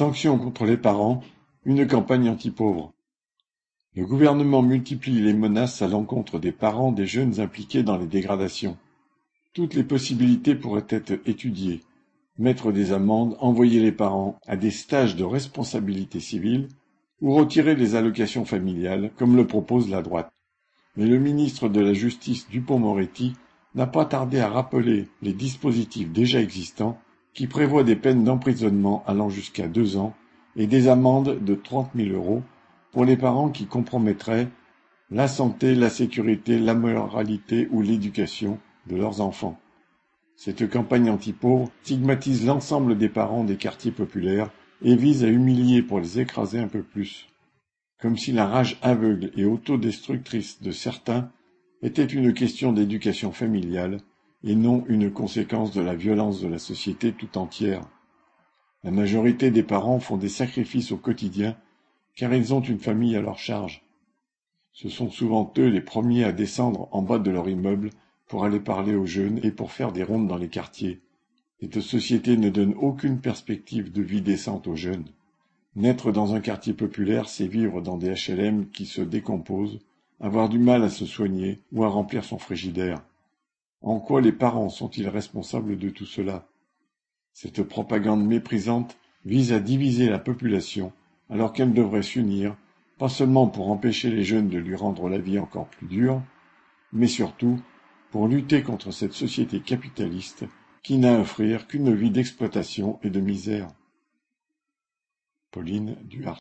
Sanctions contre les parents, une campagne anti-pauvres. Le gouvernement multiplie les menaces à l'encontre des parents des jeunes impliqués dans les dégradations. Toutes les possibilités pourraient être étudiées. Mettre des amendes, envoyer les parents à des stages de responsabilité civile ou retirer les allocations familiales, comme le propose la droite. Mais le ministre de la Justice Dupont-Moretti n'a pas tardé à rappeler les dispositifs déjà existants qui prévoient des peines d'emprisonnement allant jusqu'à deux ans et des amendes de trente mille euros pour les parents qui compromettraient la santé, la sécurité, la moralité ou l'éducation de leurs enfants. Cette campagne anti-pauvres stigmatise l'ensemble des parents des quartiers populaires et vise à humilier pour les écraser un peu plus. Comme si la rage aveugle et autodestructrice de certains était une question d'éducation familiale et non une conséquence de la violence de la société tout entière. La majorité des parents font des sacrifices au quotidien car ils ont une famille à leur charge. Ce sont souvent eux les premiers à descendre en bas de leur immeuble pour aller parler aux jeunes et pour faire des rondes dans les quartiers. Cette société ne donne aucune perspective de vie décente aux jeunes. Naître dans un quartier populaire, c'est vivre dans des HLM qui se décomposent, avoir du mal à se soigner ou à remplir son frigidaire. En quoi les parents sont-ils responsables de tout cela? Cette propagande méprisante vise à diviser la population alors qu'elle devrait s'unir, pas seulement pour empêcher les jeunes de lui rendre la vie encore plus dure, mais surtout pour lutter contre cette société capitaliste qui n'a à offrir qu'une vie d'exploitation et de misère. Pauline Duhart